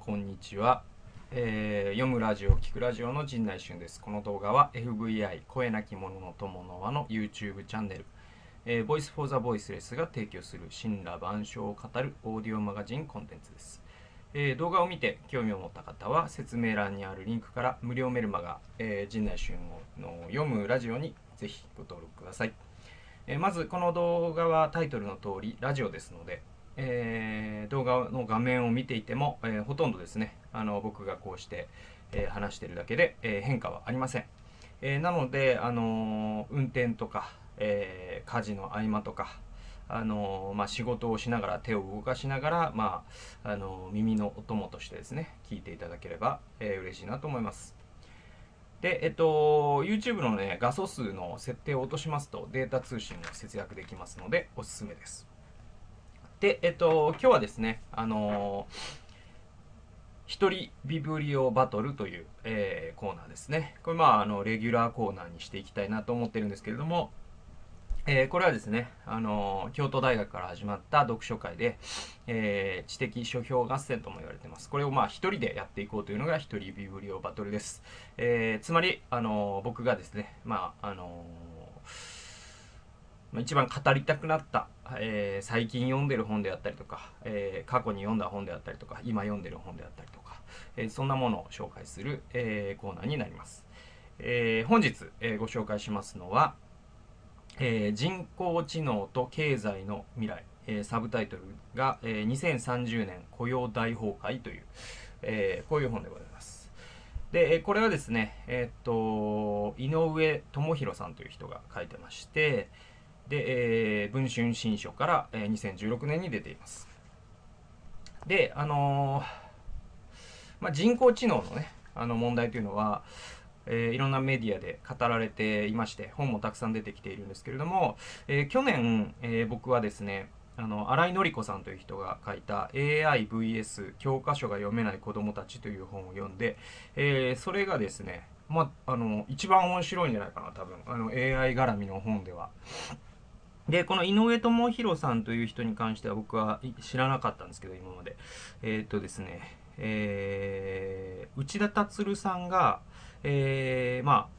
こんにちは、えー読むラジオ聞くラジオの陣内俊です。この動画は FVI 声なき者の友の輪の YouTube チャンネル、えー、Voice for the Voiceless が提供する神羅万象を語るオーディオマガジンコンテンツです、えー動画を見て興味を持った方は説明欄にあるリンクから無料メルマガ、えー陣内俊の読むラジオにぜひご登録ください。えまずこの動画はタイトルの通りラジオですので、えー動画の画面を見ていても、えーほとんどですねあの僕がこうして、えー話してるだけで、え変化はありません、えなので、あの運転とか、え家事の合間とかあのまあ、仕事をしながら手を動かしながら、まああの耳のお供としてですね聞いていただければ、えー嬉しいなと思いますで、えっと、YouTube のね、画素数の設定を落としますとデータ通信が節約できますので、おすすめです。で、えっと、今日はですね、あの一人ビブリオバトルという、えーコーナーですね。これ、まあ、あの、レギュラーコーナーにしていきたいなと思ってるんですけれども、えーこれはですね、あの京都大学から始まった読書会で、え知的書評合戦とも言われてます。これをまあ一人でやっていこうというのが一人ビブリオバトルです。えつまり、あの僕がですね、まあ、あの一番語りたくなった、えー最近読んでる本であったりとか、えー過去に読んだ本であったりとか、今読んでる本であったりとか、えーそんなものを紹介する、えーコーナーになります。えー本日、えーご紹介しますのは、えー人工知能と経済の未来、えーサブタイトルが、えー2030年雇用大崩壊という、えーこういう本でございます。で、これはですね、えーっと、井上智弘さんという人が書いてまして、で、えー文春新書から、えー2016年に出ています。で、あのーまあ、人工知能のね、あの問題というのは、えーいろんなメディアで語られていまして本もたくさん出てきているんですけれども、えー去年、えー僕はですねあの新井紀子さんという人が書いた AIVS 教科書が読めない子どもたちという本を読んで、えーそれがですね、まあ、あの一番面白いんじゃないかな多分あの AI 絡みの本では。でこの井上智弘さんという人に関しては僕は知らなかったんですけど今まで。えーっとですねえー内田達さんがえーまあ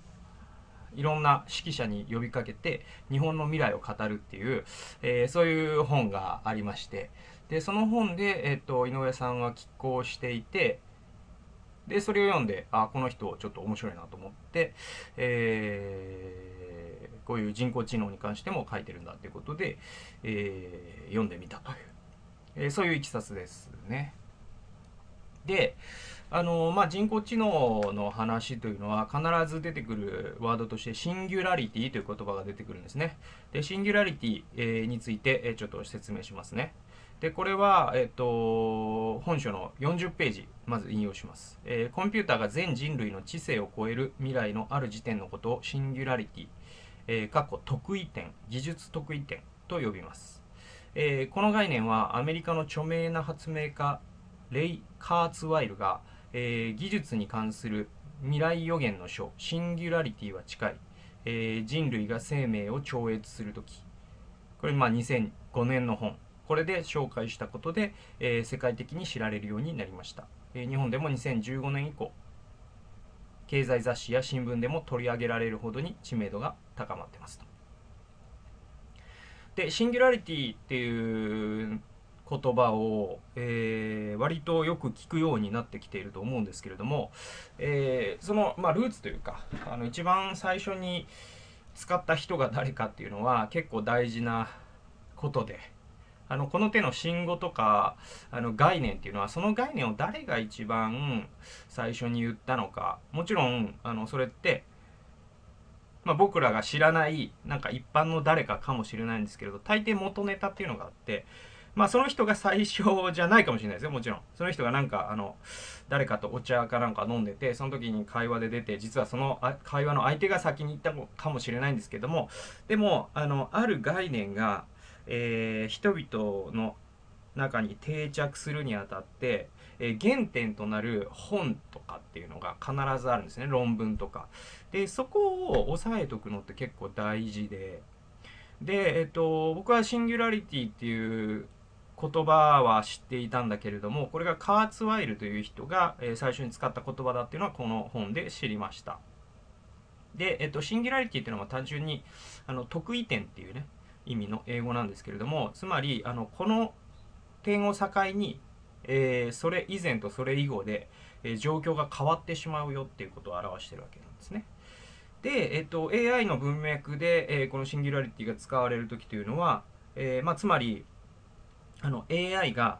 いろんな指揮者に呼びかけて日本の未来を語るっていう、えーそういう本がありまして。でその本で、えー、と井上さんは寄稿していてでそれを読んであこの人ちょっと面白いなと思って、えーこういう人工知能に関しても書いてるんだということで、えー読んでみたという、えーそういういきさつですね。であのまあ、人工知能の話というのは必ず出てくるワードとしてシンギュラリティという言葉が出てくるんですね。でシンギュラリティ、えーについて、えーちょっと説明しますね。でこれは、えっと本書の40ページまず引用します、えーコンピューターが全人類の知性を超える未来のある時点のことをシンギュラリティ、えー、かっこ得意点技術得意点と呼びます、えーこの概念はアメリカの著名な発明家レイ・カーツワイルが、えー技術に関する未来予言の書「シンギュラリティは近い、えー人類が生命を超越するとき」これまあ2005年の本。これで紹介したことで、えー世界的に知られるようになりました、えー日本でも2015年以降経済雑誌や新聞でも取り上げられるほどに知名度が高まってますと。でシンギュラリティっていう言葉を、えー割とよく聞くようになってきていると思うんですけれども、えーその、まあ、ルーツというかあの一番最初に使った人が誰かっていうのは結構大事なことであのこの手の信号とかあの概念っていうのはその概念を誰が一番最初に言ったのか。もちろんあのそれってまあ、僕らが知らないなんか一般の誰かかもしれないんですけれど大抵元ネタっていうのがあってまあその人が最初じゃないかもしれないですよもちろん。その人がなんかあの誰かとお茶かなんか飲んでてその時に会話で出て実はその会話の相手が先に言ったかもしれないんですけどもでもあのある概念が、えー人々の中に定着するにあたって、えー原点となる本とかっていうのが必ずあるんですね。論文とか。でそこを押さえとくのって結構大事で。で、えっと、僕はシンギュラリティっていう言葉は知っていたんだけれどもこれがカーツワイルという人が、えー、最初に使った言葉だっていうのはこの本で知りました。で、えっと、シンギュラリティっていうのは単純にあの得意点っていうね意味の英語なんですけれどもつまりあのこの点を境に、えー、それ以前とそれ以後で、えー、状況が変わってしまうよっていうことを表してるわけなんですね。で、えっと、AI の文脈で、え、このシンギュラリティが使われる時というのは、えまあ、つまりあの AI が、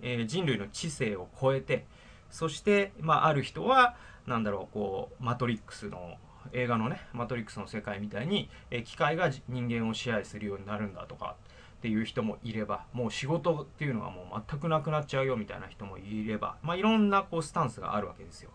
え、人類の知性を超えてそして、まあ、ある人はなんだろうこうマトリックスの映画のねマトリックスの世界みたいに、え、機械が人間を支配するようになるんだとかっていう人もいればもう仕事っていうのはもう全くなくなっちゃうよみたいな人もいれば、まあ、いろんなこうスタンスがあるわけですよ。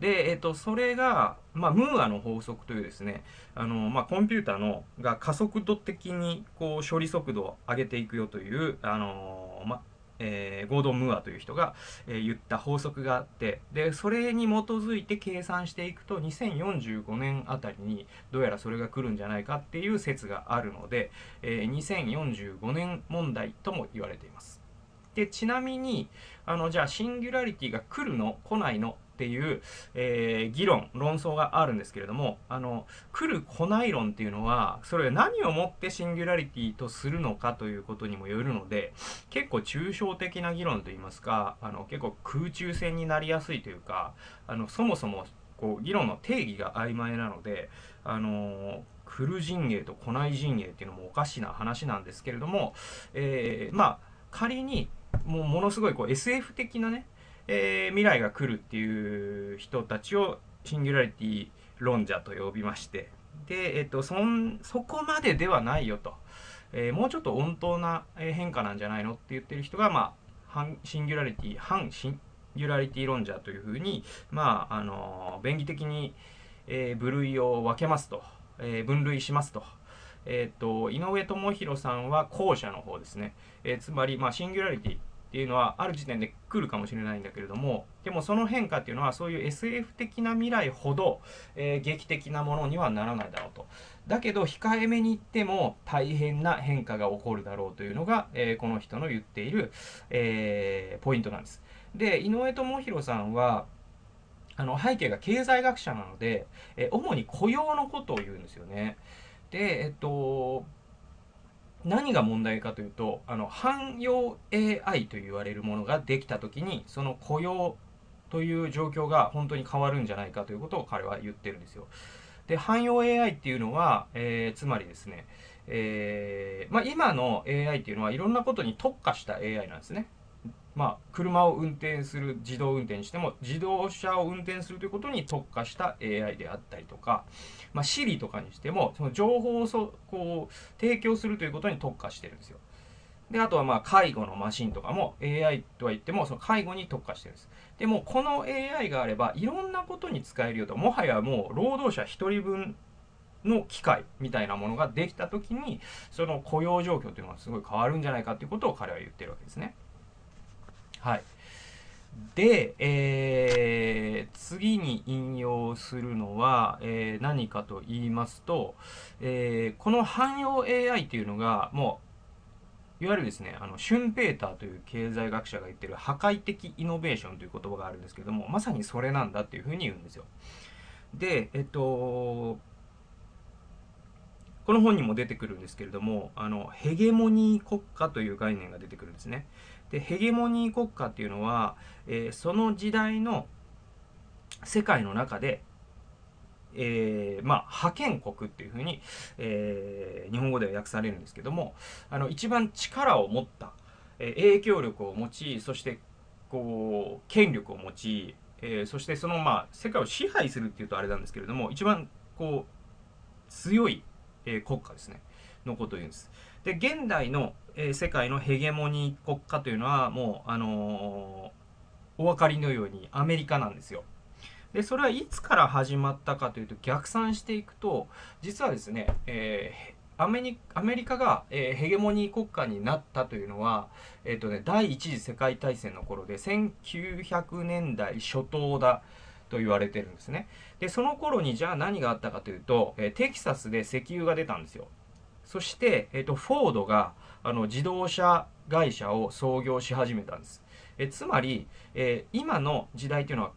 で、えっと、それが、まあ、ムーアの法則というですね、あの、まあ、コンピューターのが加速度的にこう処理速度を上げていくよという、あの、ま、えー、ゴードン・ムーアという人が、えー、言った法則があってでそれに基づいて計算していくと2045年あたりにどうやらそれが来るんじゃないかっていう説があるので、えー、2045年問題とも言われています。でちなみにあのじゃあシンギュラリティが来るの来ないのっていう、えー、議論論争があるんですけれどもあの来る来ない論っていうのはそれが何をもってシンギュラリティとするのかということにもよるので結構抽象的な議論といいますかあの結構空中戦になりやすいというかあのそもそもこう議論の定義が曖昧なのであの来る陣営と来ない陣営っていうのもおかしな話なんですけれども、えー、まあ仮にもうものすごいこう SF 的なねえー、未来が来るっていう人たちをシンギュラリティ論者と呼びまして。で、えっと、そんそこまでではないよと、えー、もうちょっと穏当な変化なんじゃないのって言ってる人が、まあ、反シンギュラリティ反シンギュラリティ論者というふうに、まあ、あの便宜的に、えー、部類を分けますと、えー、分類しますと。えーと、井上智弘さんは後者の方ですね、えー、つまり、まあ、シンギュラリティ。っていうのはある時点で来るかもしれないんだけれどもでもその変化っていうのはそういう SF 的な未来ほど、えー、劇的なものにはならないだろうと。だけど控えめに言っても大変な変化が起こるだろうというのが、えー、この人の言っている、えー、ポイントなんです。で井上智弘さんはあの背景が経済学者なので、え主に雇用のことを言うんですよね。でえっと何が問題かというとあの汎用 AI と言われるものができた時にその雇用という状況が本当に変わるんじゃないかということを彼は言ってるんですよ。で汎用 AI っていうのは、えー、つまりですね、えーまあ、今の AI っていうのはいろんなことに特化した AI なんですね。まあ、車を運転する自動運転にしても自動車を運転するということに特化した AI であったりとか、まあ、Siri とかにしてもその情報をそこう提供するということに特化してるんですよ。であとはまあ介護のマシンとかも AI とは言ってもその介護に特化してるんです。でもこの AI があればいろんなことに使えるよともはやもう労働者1人分の機会みたいなものができた時にその雇用状況というのがすごい変わるんじゃないかということを彼は言ってるわけですね。はい。で、えー、次に引用するのは、えー、何かと言いますと、えー、この汎用 AI というのがもういわゆるですねあのシュンペーターという経済学者が言ってる破壊的イノベーションという言葉があるんですけどもまさにそれなんだっていうふうに言うんですよ。でえっとこの本にも出てくるんですけれどもあのヘゲモニー国家という概念が出てくるんですね。でヘゲモニー国家っていうのは、えー、その時代の世界の中で、えー、まあ、覇権国っていうふうに、えー、日本語では訳されるんですけどもあの一番力を持った、え影響力を持ちそしてこう権力を持ち、えそしてその、まあ、世界を支配するっていうとあれなんですけれども一番こう強い、え国家ですねのことを言うんです。で現代のえー、世界のヘゲモニー国家というのはもう、あのー、お分かりのようにアメリカなんですよ。でそれはいつから始まったかというと逆算していくと実はですね、えー、アメリアメリカが、えー、ヘゲモニー国家になったというのは、えーとね、第一次世界大戦の頃で1900年代初頭だと言われてるんですね。でその頃にじゃあ何があったかというと、えー、テキサスで石油が出たんですよ。そして、えーとフォードがあの自動車会社を創業し始めたんです。えつまり、えー、今の時代というのは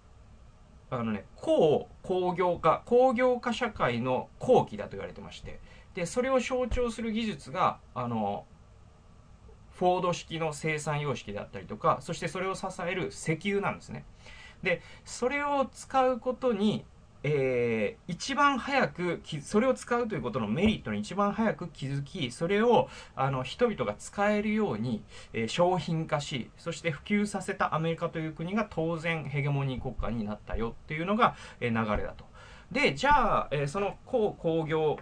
あのね、高工業化、工業化社会の後期だと言われてまして、で、それを象徴する技術が、あの、フォード式の生産様式であったりとか、そしてそれを支える石油なんですね。で、それを使うことに、えー、一番早くそれを使うということのメリットに一番早く気づきそれをあの人々が使えるように、えー、商品化しそして普及させたアメリカという国が当然ヘゲモニー国家になったよっていうのが、えー、流れだと。でじゃあ、えその高工業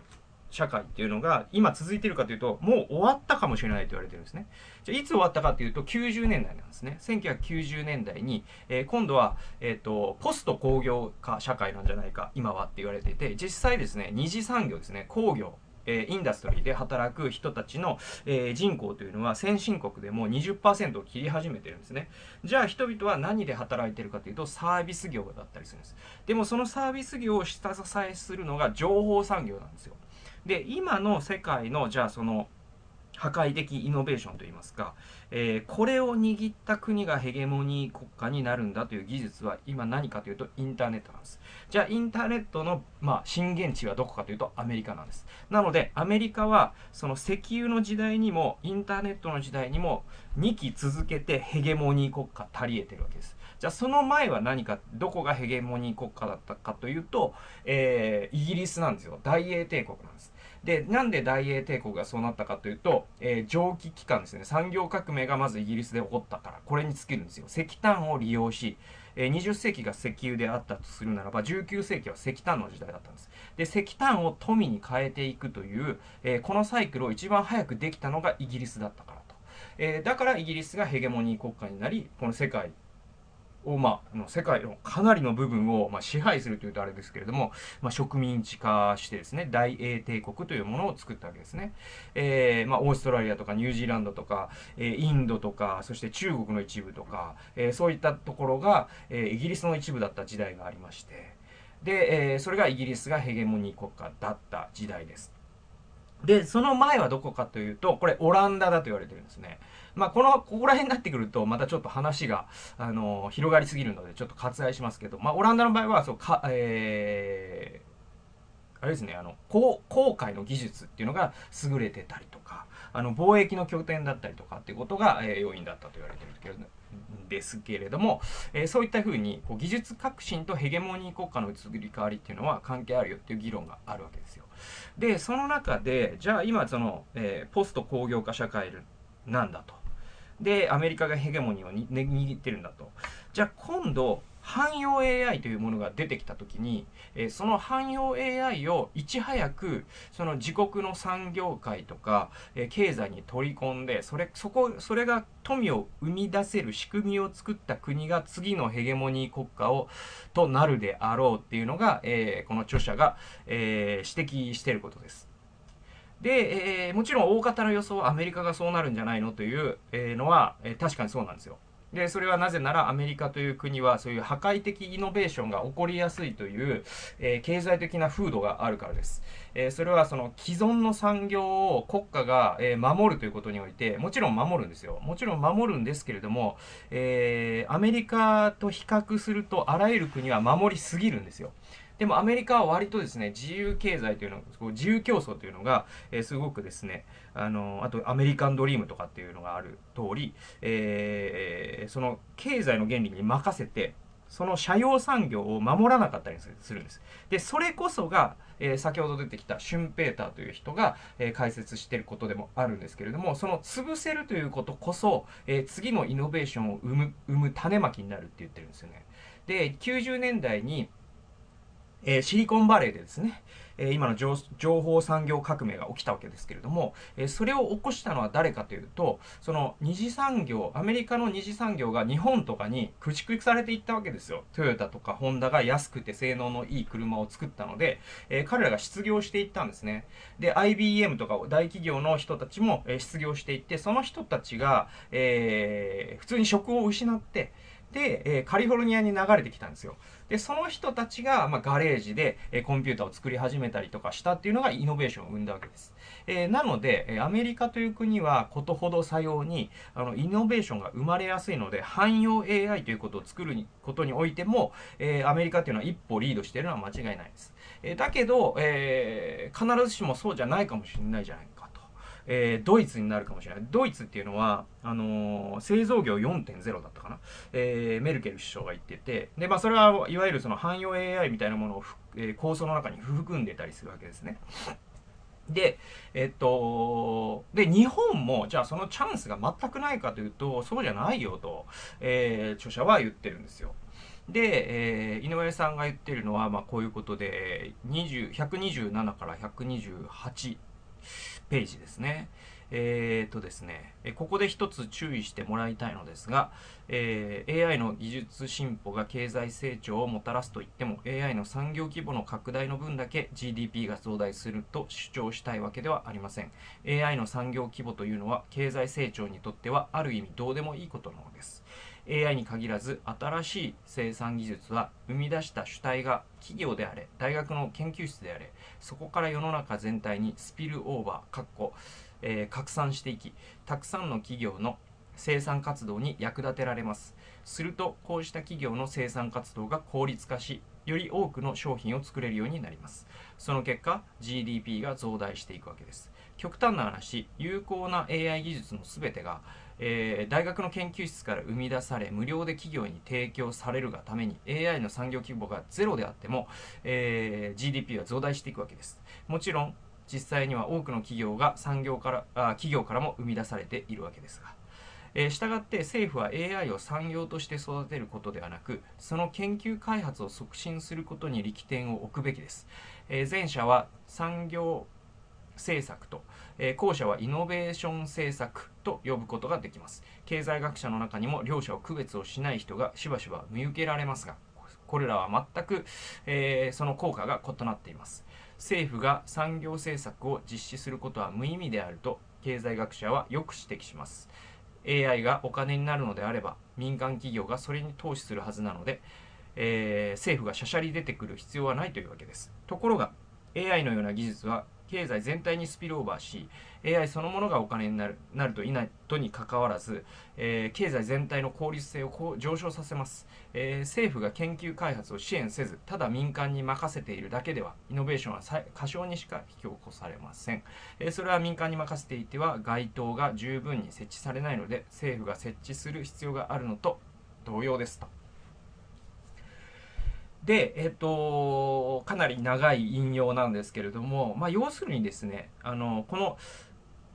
社会っていうのが今続いてるかというと、もう終わったかもしれないと言われてるんですね。じゃいつ終わったかというと90年代なんですね。1990年代に、えー、今度は、えっ、ー、と、ポスト工業化社会なんじゃないか、今はって言われていて、実際ですね、二次産業ですね、工業、え、インダストリーで働く人たちの、え、人口というのは先進国でも20%を切り始めてるんですね。じゃあ人々は何で働いてるかというとサービス業だったりするんです。でもそのサービス業を下支えするのが情報産業なんですよ。で今の世界のじゃあその破壊的イノベーションといいますか、えー、これを握った国がヘゲモニー国家になるんだという技術は今何かというとインターネットなんです。じゃあインターネットの、まあ、震源地はどこかというとアメリカなんです。なのでアメリカはその石油の時代にもインターネットの時代にも2期続けてヘゲモニー国家足りえてるわけです。じゃあその前は何か、どこがヘゲモニー国家だったかというと、えー、イギリスなんですよ。大英帝国なんです。で、なんで大英帝国がそうなったかというと、えー、蒸気機関ですね。産業革命がまずイギリスで起こったから、これに尽きるんですよ。石炭を利用し、えー、20世紀が石油であったとするならば、19世紀は石炭の時代だったんです。で、石炭を富に変えていくという、えー、このサイクルを一番早くできたのがイギリスだったからと。え、だからイギリスがヘゲモニー国家になり、この世界を、まあ、世界のかなりの部分を、まあ、支配するというとあれですけれども、まあ、植民地化してですね、大英帝国というものを作ったわけですね。えー、まあ、オーストラリアとかニュージーランドとか、えー、インドとか、そして中国の一部とか、えー、そういったところが、え、イギリスの一部だった時代がありまして、で、え、それがイギリスがヘゲモニー国家だった時代です。で、その前はどこかというと、これオランダだと言われてるんですね。まあ、この、ここら辺になってくると、またちょっと話が、あの、広がりすぎるので、ちょっと割愛しますけど、まあ、オランダの場合は、そう、か、えー、あれですね、あの、航海の技術っていうのが優れてたりとか、あの、貿易の拠点だったりとかっていうことが、えー、要因だったと言われてるけど、ですけれども、えー、そういったふうにこう技術革新とヘゲモニー国家の移り変わりっていうのは関係あるよっていう議論があるわけですよ。で、その中で、じゃあ今その、えー、ポスト工業化社会なんだと。で、アメリカがヘゲモニーを握ってるんだと。じゃあ今度、汎用 AI というものが出てきたときに、え、その汎用 AI をいち早くその自国の産業界とか、え、経済に取り込んでそれそこそれが富を生み出せる仕組みを作った国が次のヘゲモニー国家をとなるであろうっていうのが、え、この著者が、え指摘してることです。で、えー、もちろん大方の予想はアメリカがそうなるんじゃないのという、のは、えー、確かにそうなんですよ。で、それはなぜならアメリカという国はそういう破壊的イノベーションが起こりやすいという、えー、経済的な風土があるからです。えー、それはその既存の産業を国家が、えー、守るということにおいて、もちろん守るんですよ。もちろん守るんですけれども、えアメリカと比較するとあらゆる国は守りすぎるんですよ。でもアメリカは割とですね、自由経済というの、自由競争というのが、えー、すごくですね、あの、あとアメリカンドリームとかっていうのがある通り、えー、その経済の原理に任せて、その社用産業を守らなかったりするんです。で、それこそが、えー、先ほど出てきたシュンペーターという人が、えー、解説してることでもあるんですけれども、その潰せるということこそ、えー、次のイノベーションを生む、生む種まきになるって言ってるんですよね。で、90年代に、えー、シリコンバレーでですね、え、今の情報産業革命が起きたわけですけれども、え、それを起こしたのは誰かというと、その二次産業、アメリカの二次産業が日本とかに駆逐されていったわけですよ。トヨタとかホンダが安くて性能のいい車を作ったので、え彼らが失業していったんですね。で、IBM とか大企業の人たちも、え失業していって、その人たちが、え普通に職を失って、で、え、カリフォルニアに流れてきたんですよ。で、その人たちが、まあ、ガレージで、え、コンピューターを作り始めたりとかしたっていうのがイノベーションを生んだわけです。えー、なので、えアメリカという国はことほどさように、あの、イノベーションが生まれやすいので、汎用 AI ということを作ることにおいても、えアメリカっていうのは一歩リードしてるのは間違いないです。えだけど、え必ずしもそうじゃないかもしれないじゃないか。えー、ドイツになるかもしれない。ドイツっていうのは、あのー、製造業4.0だったかな。えー、メルケル首相が言ってて、で、まあ、それはいわゆるその汎用 AI みたいなものを、えー、構想の中に含んでたりするわけですね。で、えっと、で、日本も、じゃあそのチャンスが全くないかというと、そうじゃないよと、えー、著者は言ってるんですよ。で、えー、井上さんが言ってるのは、まあ、こういうことで、20 127から128ページですね。えー、とですね、ここで一つ注意してもらいたいのですが、えー、AI の技術進歩が経済成長をもたらすといっても AI の産業規模の拡大の分だけ GDP が増大すると主張したいわけではありません AI の産業規模というのは経済成長にとってはある意味どうでもいいことなのです AI に限らず新しい生産技術は生み出した主体が企業であれ大学の研究室であれそこから世の中全体にスピルオーバーかっこえー、拡散していきたくさんの企業の生産活動に役立てられます。するとこうした企業の生産活動が効率化しより多くの商品を作れるようになります。その結果 GDP が増大していくわけです。極端な話有効な AI 技術の全てが、えー、大学の研究室から生み出され無料で企業に提供されるがために AI の産業規模がゼロであっても、えー、GDP は増大していくわけですもちろん実際には多くの企業が産業からあ企業からも生み出されているわけですが。えー、したがって政府は AI を産業として育てることではなくその研究開発を促進することに力点を置くべきです、えー、前者は産業政策と、えー、後者はイノベーション政策と呼ぶことができます。経済学者の中にも両者を区別をしない人がしばしば見受けられますがこれらは全く、えー、その効果が異なっています。政府が産業政策を実施することは無意味であると経済学者はよく指摘します。AI がお金になるのであれば民間企業がそれに投資するはずなので、えー、政府がしゃしゃり出てくる必要はないというわけです。ところが AI のような技術は経済全体にスピルオーバーし AI そのものがお金になるなるといないとにかかわらず、えー、経済全体の効率性を上昇させます、えー、政府が研究開発を支援せずただ民間に任せているだけではイノベーションは過小にしか引き起こされません、えー、それは民間に任せていては街灯が十分に設置されないので政府が設置する必要があるのと同様ですと。で、えっ、と、かなり長い引用なんですけれども、まあ、要するにですね、あの、この、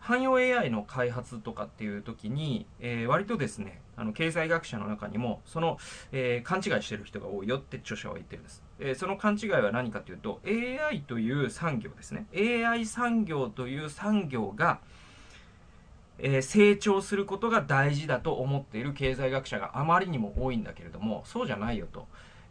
汎用 AI の開発とかっていう時に、えー、割とですね、あの経済学者の中にも、その、えー、勘違いしてる人が多いよって著者は言ってるんです。えー、その勘違いは何かというと、AI という産業ですね。AI 産業という産業が、え成長することが大事だと思っている経済学者があまりにも多いんだけれども、そうじゃないよと。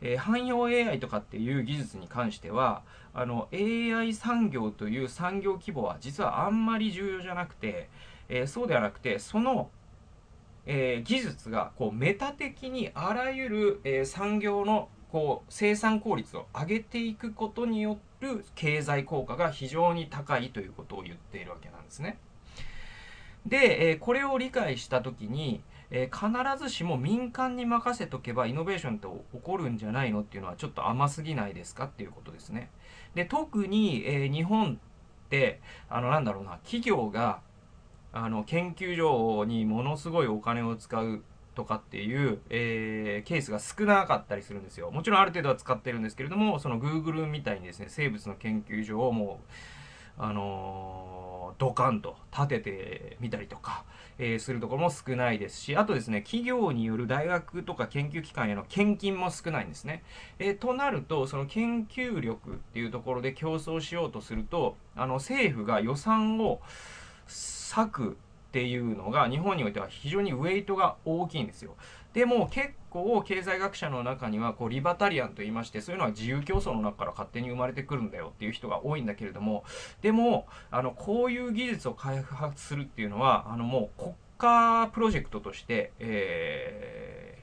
えー、汎用 AI とかっていう技術に関してはあの AI 産業という産業規模は実はあんまり重要じゃなくて、えー、そうではなくてその、えー、技術がこうメタ的にあらゆる、え産業のこう生産効率を上げていくことによる経済効果が非常に高いということを言っているわけなんですね。で、えこれを理解した時に、えー、必ずしも民間に任せとけばイノベーションって起こるんじゃないのっていうのはちょっと甘すぎないですかっていうことですね。で特に、えー、日本ってあのなんだろうな企業があの研究所にものすごいお金を使うとかっていう、えー、ケースが少なかったりするんですよ。もちろんある程度は使ってるんですけれども、その Google みたいにですね、生物の研究所をもう、あのドカンと立ててみたりとか、えー、するところも少ないですし、あとですね、企業による大学とか研究機関への献金も少ないんですね。えー、となると、その研究力っていうところで競争しようとすると、あの政府が予算を割くっていうのが日本においては非常にウェイトが大きいんですよ。でも結構経済学者の中にはこうリバタリアンと言いましてそういうのは自由競争の中から勝手に生まれてくるんだよっていう人が多いんだけれどもでもあのこういう技術を開発するっていうのはあのもう国家プロジェクトとして、え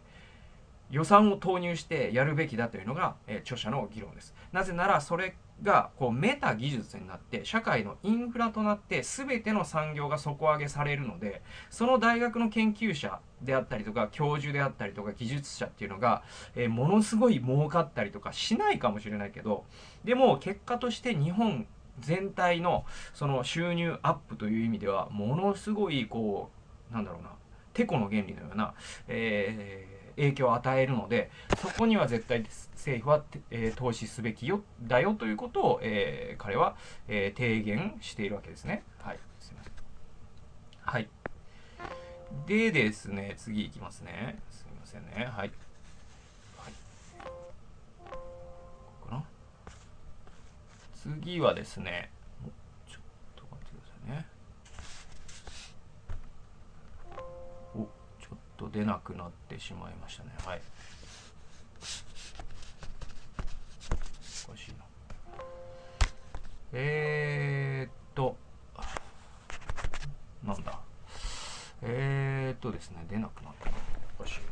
予算を投入してやるべきだというのが、えー、著者の議論です。なぜならそれがこうメタ技術になって社会のインフラとなって全ての産業が底上げされるのでその大学の研究者であったりとか教授であったりとか技術者っていうのが、えー、ものすごい儲かったりとかしないかもしれないけどでも結果として日本全体のその収入アップという意味ではものすごいこうなんだろうなてこの原理のような、えー影響を与えるのでそこには絶対政府は、えー、投資すべきよだよということを、えー、彼は、えー、提言しているわけですね。はい。すみません。はい。でですね、次いきますね。すみませんね。はい。はい、次はですね、と出なくなってしまいましたね。はい。おかしいな。えー、っとなんだ。えー、っとですね出なくなった。おかしい。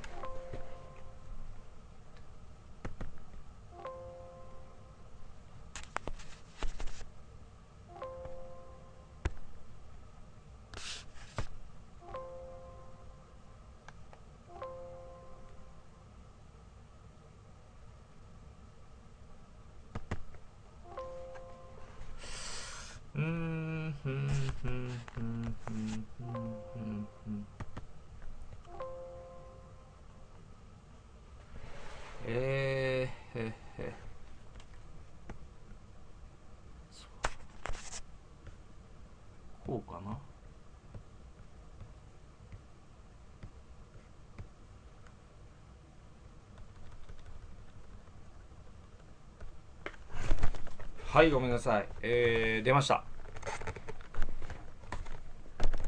はい、ごめんなさい。えー、出ました。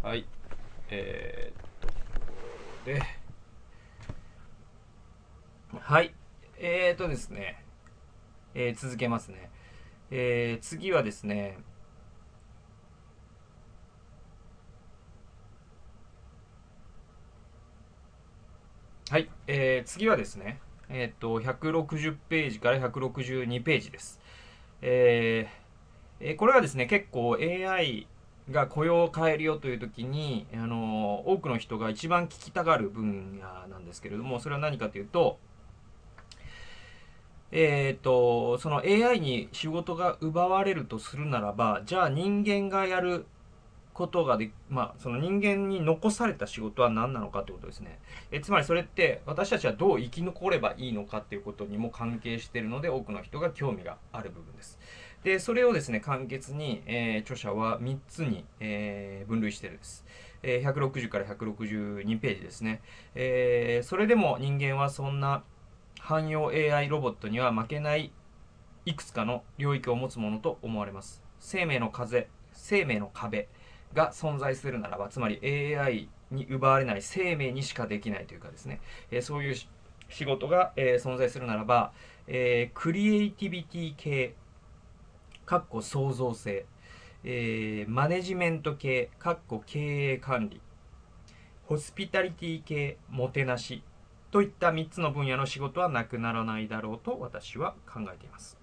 はい。えー、っと、で、はい。えー、っとですね、えー、続けますね。えー、次はですね、はい、えー、次はですね、えー、っと、160ページから162ページです。えー、これはですね、結構 AI が雇用を変えるよという時に、あの多くの人が一番聞きたがる分野なんですけれども、それは何かというと、えっ、ー、と、その AI に仕事が奪われるとするならば、じゃあ人間がやることがで、まあ、その人間に残された仕事は何なのかということですね。えつまりそれって私たちはどう生き残ればいいのかっていうことにも関係しているので多くの人が興味がある部分です。で、それをですね、簡潔に、えー、著者は3つに、えー、分類してるんです。えー、160から162ページですね。え、それでも人間はそんな汎用 AI ロボットには負けないいくつかの領域を持つものと思われます。生命の風、生命の壁、が存在するならばつまり AI に奪われない生命にしかできないというかですね、えー、そういう仕事が、えー、存在するならば、えー、クリエイティビティ系かっこ創造性、え、マネジメント系かっこ経営管理ホスピタリティ系もてなしといった3つの分野の仕事はなくならないだろうと私は考えています、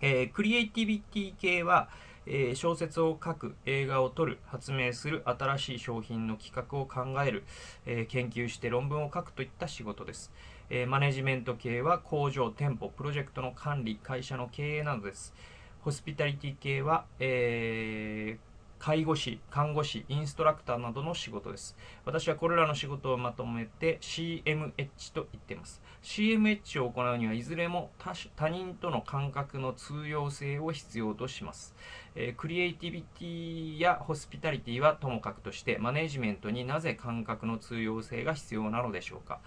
え、クリエイティビティ系は、えー、小説を書く、映画を撮る、発明する、新しい商品の企画を考える、えー、研究して論文を書くといった仕事です。えー、マネジメント系は工場、店舗、プロジェクトの管理、会社の経営などです。ホスピタリティ系は、え介護士、看護師、インストラクターなどの仕事です。私はこれらの仕事をまとめて CMH と言っています。CMH を行うにはいずれも他人との感覚の通用性を必要とします。えー、クリエイティビティやホスピタリティはともかくとしてマネジメントになぜ感覚の通用性が必要なのでしょうか、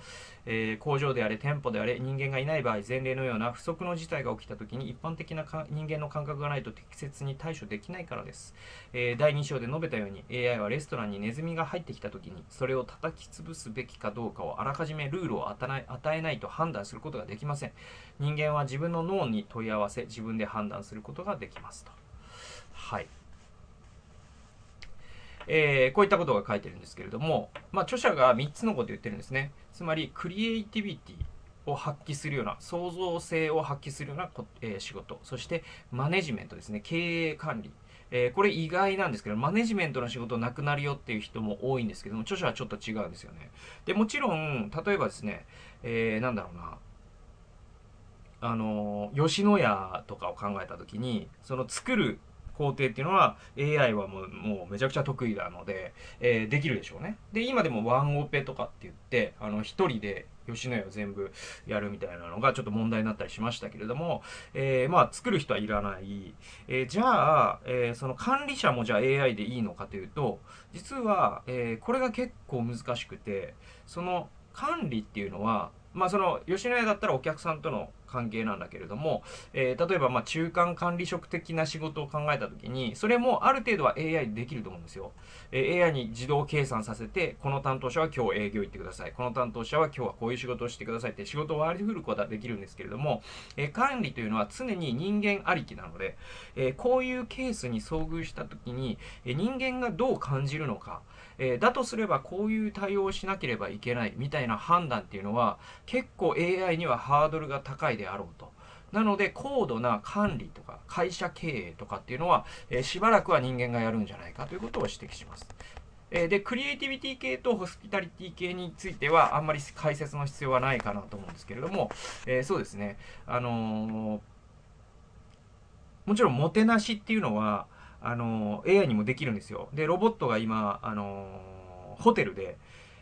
えー、工場であれ店舗であれ人間がいない場合前例のような不測の事態が起きた時に一般的な人間の感覚がないと適切に対処できないからです、えー、第2章で述べたように AI はレストランにネズミが入ってきた時にそれを叩き潰すべきかどうかをあらかじめルールを与えないと判断することができません人間は自分の脳に問い合わせ自分で判断することができますとはい。えー、こういったことが書いてるんですけれども、まあ、著者が3つのこと言ってるんですね。つまり、クリエイティビティを発揮するような、創造性を発揮するようなこ、えー、仕事、そしてマネジメントですね、経営管理。えー、これ意外なんですけど、マネジメントの仕事なくなるよっていう人も多いんですけども、著者はちょっと違うんですよね。で、もちろん、例えばですね、えー、なんだろうな、あの吉野家とかを考えた時にその作る工程っていうのは AI はもうもうめちゃくちゃ得意なので、えー、できるでしょうね。で、今でもワンオペとかって言って、あの、一人で吉野家を全部やるみたいなのがちょっと問題になったりしましたけれども、えー、まあ作る人はいらない。えー、じゃあ、えー、その管理者もじゃあ AI でいいのかというと、実は、えこれが結構難しくて、その管理っていうのは、まあその吉野家だったらお客さんとの関係なんだけれども、えー、例えばま中間管理職的な仕事を考えた時にそれもある程度は AI でできると思うんですよ、えー、AI に自動計算させてこの担当者は今日営業行ってください。この担当者は今日はこういう仕事をしてくださいって仕事を割り振ることはできるんですけれども、えー、管理というのは常に人間ありきなので、えこういうケースに遭遇した時に、え人間がどう感じるのかえー、だとすればこういう対応をしなければいけないみたいな判断っていうのは結構 AI にはハードルが高いであろうと。なので高度な管理とか会社経営とかっていうのは、えー、しばらくは人間がやるんじゃないかということを指摘します。えで、クリエイティビティ系とホスピタリティ系についてはあんまり解説の必要はないかなと思うんですけれども、えー、そうですね、あのー、もちろんもてなしっていうのは、あの AI にもできるんですよ。で、ロボットが今、あのホテルで、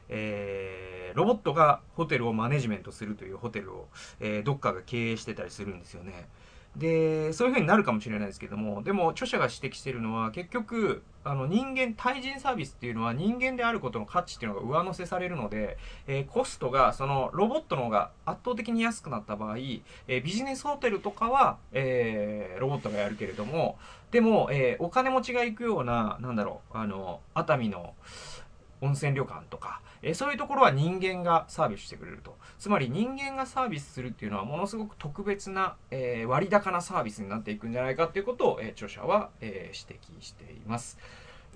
えー、ロボットがホテルをマネジメントするというホテルを、えー、どっかが経営してたりするんですよね。で、そういう風になるかもしれないですけども、でも著者が指摘してるのは、結局、あの人間、対人サービスっていうのは人間であることの価値っていうのが上乗せされるので、えー、コストがそのロボットの方が圧倒的に安くなった場合、えー、ビジネスホテルとかは、えー、ロボットがやるけれども、でも、えお金持ちが行くような、なんだろう、あの、熱海の温泉旅館とか、えそういうところは人間がサービスしてくれると。つまり人間がサービスするっていうのはものすごく特別な、えー、割高なサービスになっていくんじゃないかっていうことを、えー、著者は、えー、指摘しています。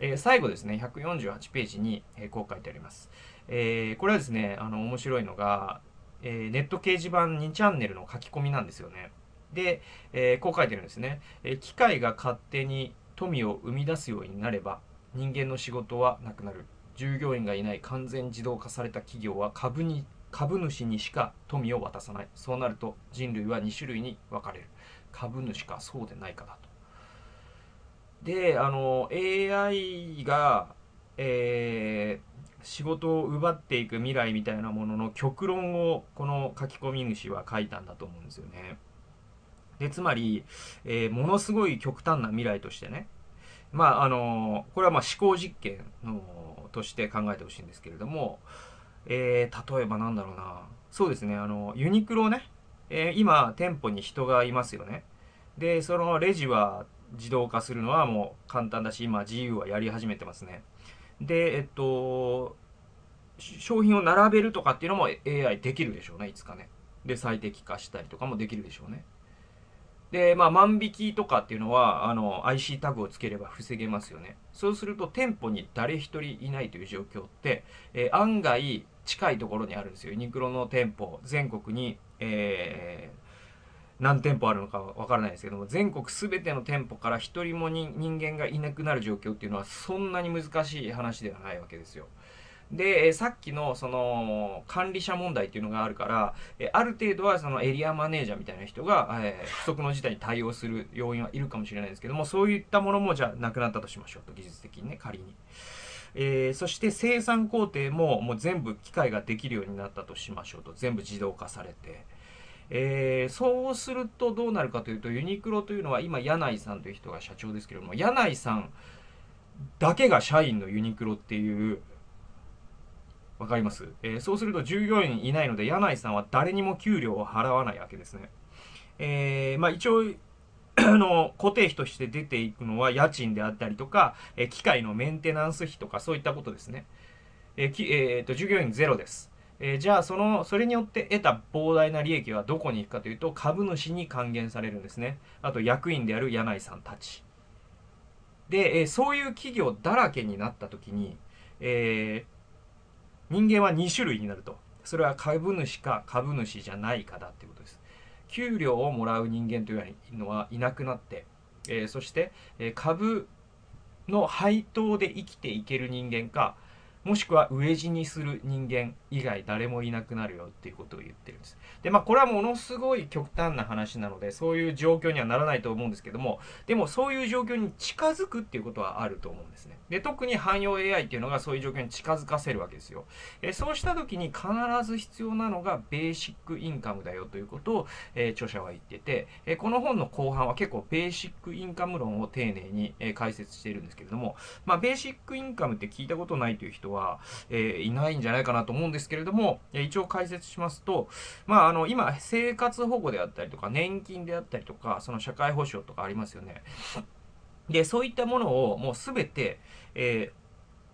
え最後ですね、148ページに、えこう書いてあります。えこれはですね、あの、面白いのが、えネット掲示板2チャンネルの書き込みなんですよね。で、えこう書いてるんですね。え機械が勝手に富を生み出すようになれば、人間の仕事はなくなる。従業員がいない完全自動化された企業は株に株主にしか富を渡さない。そうなると人類は2種類に分かれる。株主かそうでないかだと。であの AI が、えー、仕事を奪っていく未来みたいなものの極論をこの書き込み主は書いたんだと思うんですよね。でつまり、えー、ものすごい極端な未来としてねまああのこれはまあ思考実験のとして考えてほしいんですけれども、えー、例えばなんだろうな。そうですね。あのユニクロね、えー、今店舗に人がいますよね。でそのレジは自動化するのはもう簡単だし今 GU はやり始めてますね。でえっと商品を並べるとかっていうのも AI できるでしょうね。いつかね。で最適化したりとかもできるでしょうね。で、まあ、万引きとかっていうのは、あの、IC タグをつければ防げますよね。そうすると、店舗に誰一人いないという状況って、えー、案外、近いところにあるんですよ。ユニクロの店舗、全国に、えー、何店舗あるのかわからないですけども、全国すべての店舗から一人も人間がいなくなる状況っていうのは、そんなに難しい話ではないわけですよ。で、えさっきのその管理者問題っていうのがあるから、えある程度はそのエリアマネージャーみたいな人が、え不測の事態に対応する要因はいるかもしれないですけども、そういったものもじゃあなくなったとしましょうと、技術的にね、仮に。えー、そして生産工程ももう全部機械ができるようになったとしましょうと、全部自動化されて。えー、そうするとどうなるかというと、ユニクロというのは今、柳井さんという人が社長ですけれども、柳井さんだけが社員のユニクロっていう、わかります、えー、そうすると従業員いないので、柳井さんは誰にも給料を払わないわけですね。えー、まあ一応、あの、固定費として出ていくのは家賃であったりとか、えー、機械のメンテナンス費とかそういったことですね。えー、きえー、と、従業員ゼロです。えー、じゃあ、その、それによって得た膨大な利益はどこに行くかというと、株主に還元されるんですね。あと、役員である柳井さんたち。で、え、そういう企業だらけになった時に、えー、人間は2種類になると。それは株主か株主じゃないかだっていうことです。給料をもらう人間というのはいなくなって、えー、そして、え株の配当で生きていける人間か、もしくは飢え死にする人間以外誰もいなくなるよっていうことを言ってるんです。で、まあこれはものすごい極端な話なので、そういう状況にはならないと思うんですけども、でもそういう状況に近づくっていうことはあると思うんですね。で、特に汎用 AI っていうのがそういう状況に近づかせるわけですよ。えそうした時に必ず必要なのがベーシックインカムだよということを、えー、著者は言ってて、えこの本の後半は結構ベーシックインカム論を丁寧に、え解説しているんですけれども、まあベーシックインカムって聞いたことないという人は、えー、いないんじゃないかなと思うんですけれども、一応解説しますと、まああの今生活保護であったりとか年金であったりとか、その社会保障とかありますよね。で、そういったものをもうすべて、えー、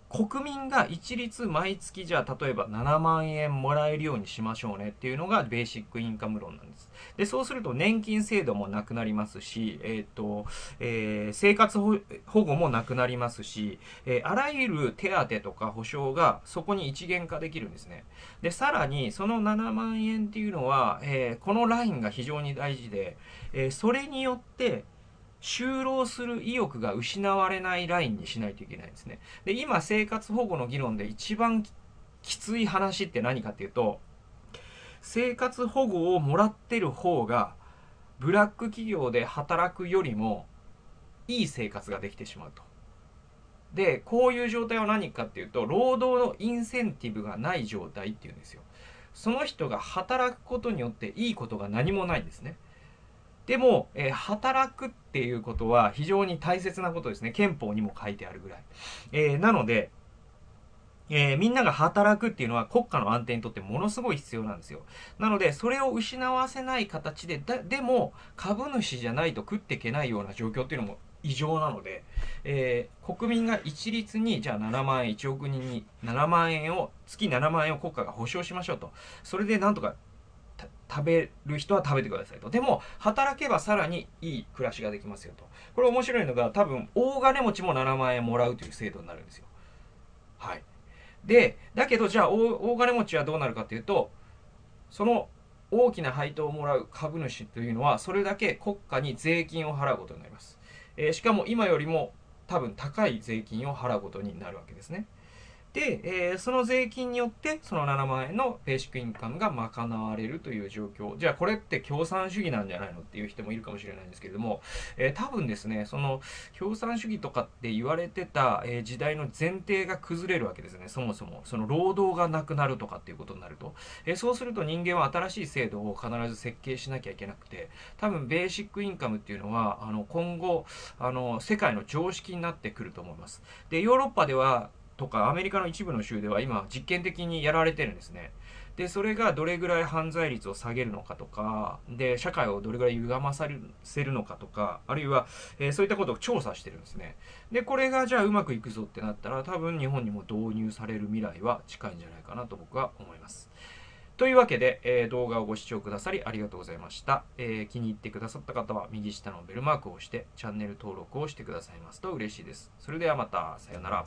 国民が一律毎月じゃあ例えば7万円もらえるようにしましょうねっていうのがベーシックインカム論なんです。で、そうすると年金制度もなくなりますし、えっ、ー、と、えー、生活保護もなくなりますし、えあらゆる手当とか保障がそこに一元化できるんですね。で、さらにその7万円っていうのは、えこのラインが非常に大事で、えそれによって就労する意欲が失われないラインにしないといけないんですね。で、今、生活保護の議論で一番きつい話って何かっていうと、生活保護をもらってる方が、ブラック企業で働くよりも、いい生活ができてしまうと。で、こういう状態は何かっていうと、労働のインセンティブがない状態っていうんですよ。その人が働くことによっていいことが何もないんですね。でも、えー、働くっていうことは非常に大切なことですね。憲法にも書いてあるぐらい。えー、なので、えー、みんなが働くっていうのは国家の安定にとってものすごい必要なんですよ。なので、それを失わせない形で、だでも株主じゃないと食っていけないような状況っていうのも異常なので、えー、国民が一律に、じゃあ7万円、1億人に7万円を、月7万円を国家が保証しましょうと。それでなんとか食べる人は食べてくださいと。でも、働けばさらにいい暮らしができますよと。これ面白いのが、多分、大金持ちも7万円もらうという制度になるんですよ。はい。で、だけど、じゃあ大、大金持ちはどうなるかというと、その大きな配当をもらう株主というのは、それだけ国家に税金を払うことになります。えー、しかも今よりも多分高い税金を払うことになるわけですね。で、えー、その税金によってその7万円のベーシックインカムが賄われるという状況。じゃあこれって共産主義なんじゃないのっていう人もいるかもしれないんですけれども、えー、多分ですねその共産主義とかって言われてた、えー、時代の前提が崩れるわけですね。そもそも。その労働がなくなるとかっていうことになると、えそうすると人間は新しい制度を必ず設計しなきゃいけなくて多分ベーシックインカムっていうのはあの今後あの世界の常識になってくると思います。でヨーロッパではとかアメリカの一部の州では今実験的にやられてるんですね。で、それがどれぐらい犯罪率を下げるのかとか、で、社会をどれぐらい歪まさせるのかとか、あるいは、えー、そういったことを調査してるんですね。で、これがじゃあうまくいくぞってなったら、多分日本にも導入される未来は近いんじゃないかなと僕は思います。というわけで、えー、動画をご視聴くださりありがとうございました、えー、気に入ってくださった方は右下のベルマークを押してチャンネル登録をしてくださいますと嬉しいです。それではまた、さようなら。